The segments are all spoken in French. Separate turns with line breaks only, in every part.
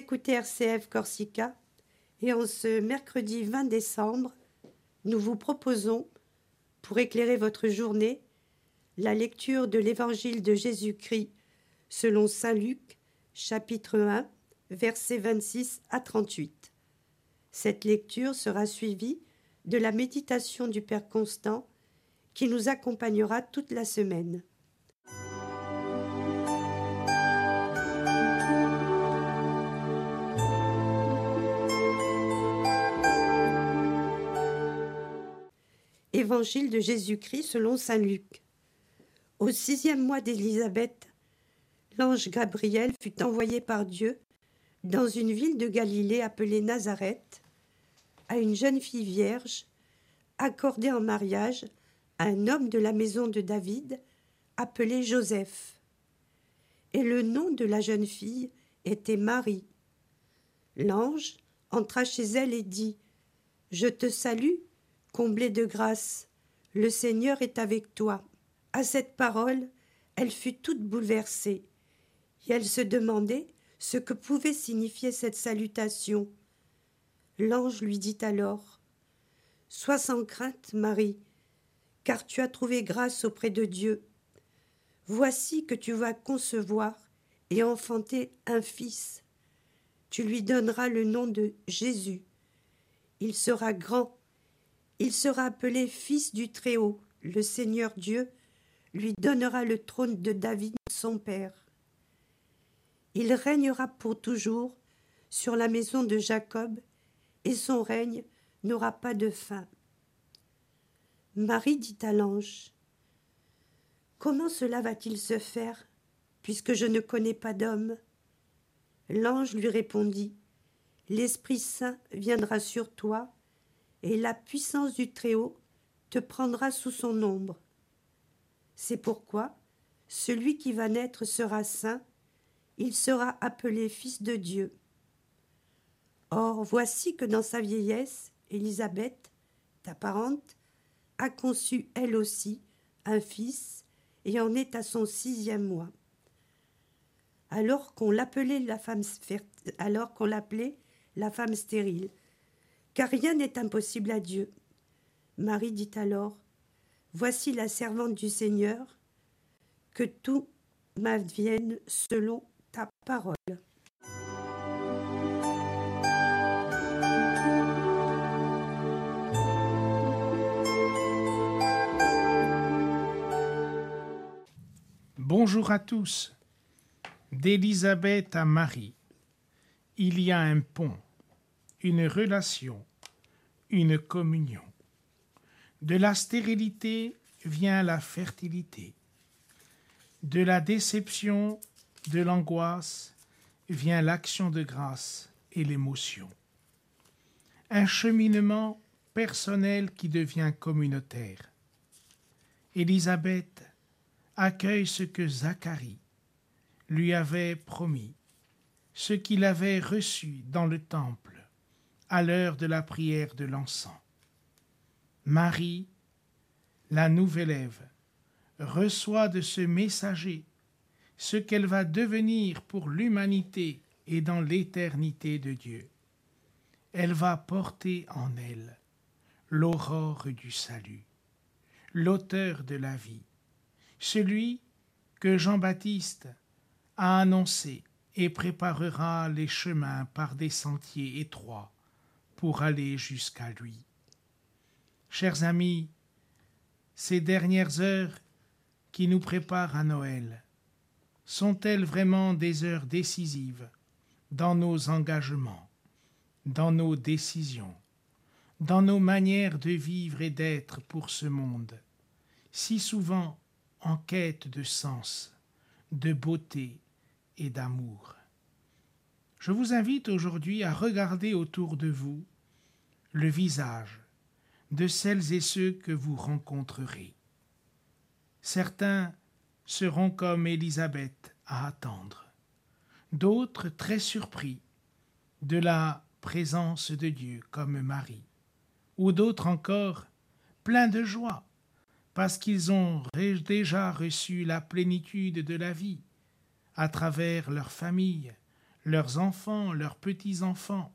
écoutez RCF Corsica et en ce mercredi 20 décembre, nous vous proposons, pour éclairer votre journée, la lecture de l'Évangile de Jésus-Christ selon Saint Luc, chapitre 1, versets 26 à 38. Cette lecture sera suivie de la méditation du Père Constant qui nous accompagnera toute la semaine. Évangile de Jésus-Christ selon Saint Luc. Au sixième mois d'Élisabeth, l'ange Gabriel fut envoyé par Dieu dans une ville de Galilée appelée Nazareth à une jeune fille vierge accordée en mariage à un homme de la maison de David appelé Joseph. Et le nom de la jeune fille était Marie. L'ange entra chez elle et dit Je te salue, comblée de grâce, le Seigneur est avec toi. À cette parole, elle fut toute bouleversée, et elle se demandait ce que pouvait signifier cette salutation. L'ange lui dit alors Sois sans crainte, Marie, car tu as trouvé grâce auprès de Dieu. Voici que tu vas concevoir et enfanter un fils. Tu lui donneras le nom de Jésus. Il sera grand il sera appelé Fils du Très-Haut. Le Seigneur Dieu lui donnera le trône de David, son père. Il régnera pour toujours sur la maison de Jacob, et son règne n'aura pas de fin. Marie dit à l'ange Comment cela va-t-il se faire, puisque je ne connais pas d'homme? L'ange lui répondit L'Esprit Saint viendra sur toi, et la puissance du Très-Haut te prendra sous son ombre. C'est pourquoi celui qui va naître sera saint, il sera appelé Fils de Dieu. Or, voici que dans sa vieillesse, Élisabeth, ta parente, a conçu elle aussi un fils et en est à son sixième mois. Alors qu'on l'appelait la femme stérile, car rien n'est impossible à Dieu. Marie dit alors Voici la servante du Seigneur, que tout m'advienne selon ta parole.
Bonjour à tous. D'Élisabeth à Marie, il y a un pont une relation, une communion. De la stérilité vient la fertilité. De la déception, de l'angoisse vient l'action de grâce et l'émotion. Un cheminement personnel qui devient communautaire. Élisabeth accueille ce que Zacharie lui avait promis, ce qu'il avait reçu dans le temple à l'heure de la prière de l'encens. Marie, la nouvelle Ève, reçoit de ce messager ce qu'elle va devenir pour l'humanité et dans l'éternité de Dieu. Elle va porter en elle l'aurore du salut, l'auteur de la vie, celui que Jean-Baptiste a annoncé et préparera les chemins par des sentiers étroits pour aller jusqu'à lui. Chers amis, ces dernières heures qui nous préparent à Noël sont-elles vraiment des heures décisives dans nos engagements, dans nos décisions, dans nos manières de vivre et d'être pour ce monde, si souvent en quête de sens, de beauté et d'amour? Je vous invite aujourd'hui à regarder autour de vous le visage de celles et ceux que vous rencontrerez. Certains seront comme Élisabeth à attendre, d'autres très surpris de la présence de Dieu comme Marie, ou d'autres encore pleins de joie parce qu'ils ont déjà reçu la plénitude de la vie à travers leur famille, leurs enfants, leurs petits-enfants,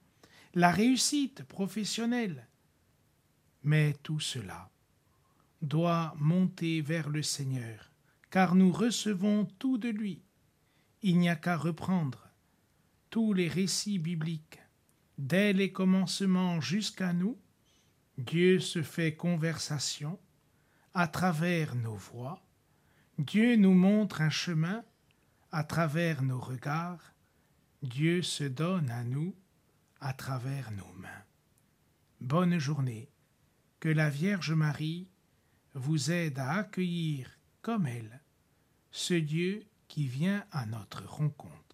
la réussite professionnelle. Mais tout cela doit monter vers le Seigneur, car nous recevons tout de lui. Il n'y a qu'à reprendre tous les récits bibliques, dès les commencements jusqu'à nous. Dieu se fait conversation à travers nos voix. Dieu nous montre un chemin à travers nos regards. Dieu se donne à nous à travers nos mains. Bonne journée. Que la Vierge Marie vous aide à accueillir comme elle ce Dieu qui vient à notre rencontre.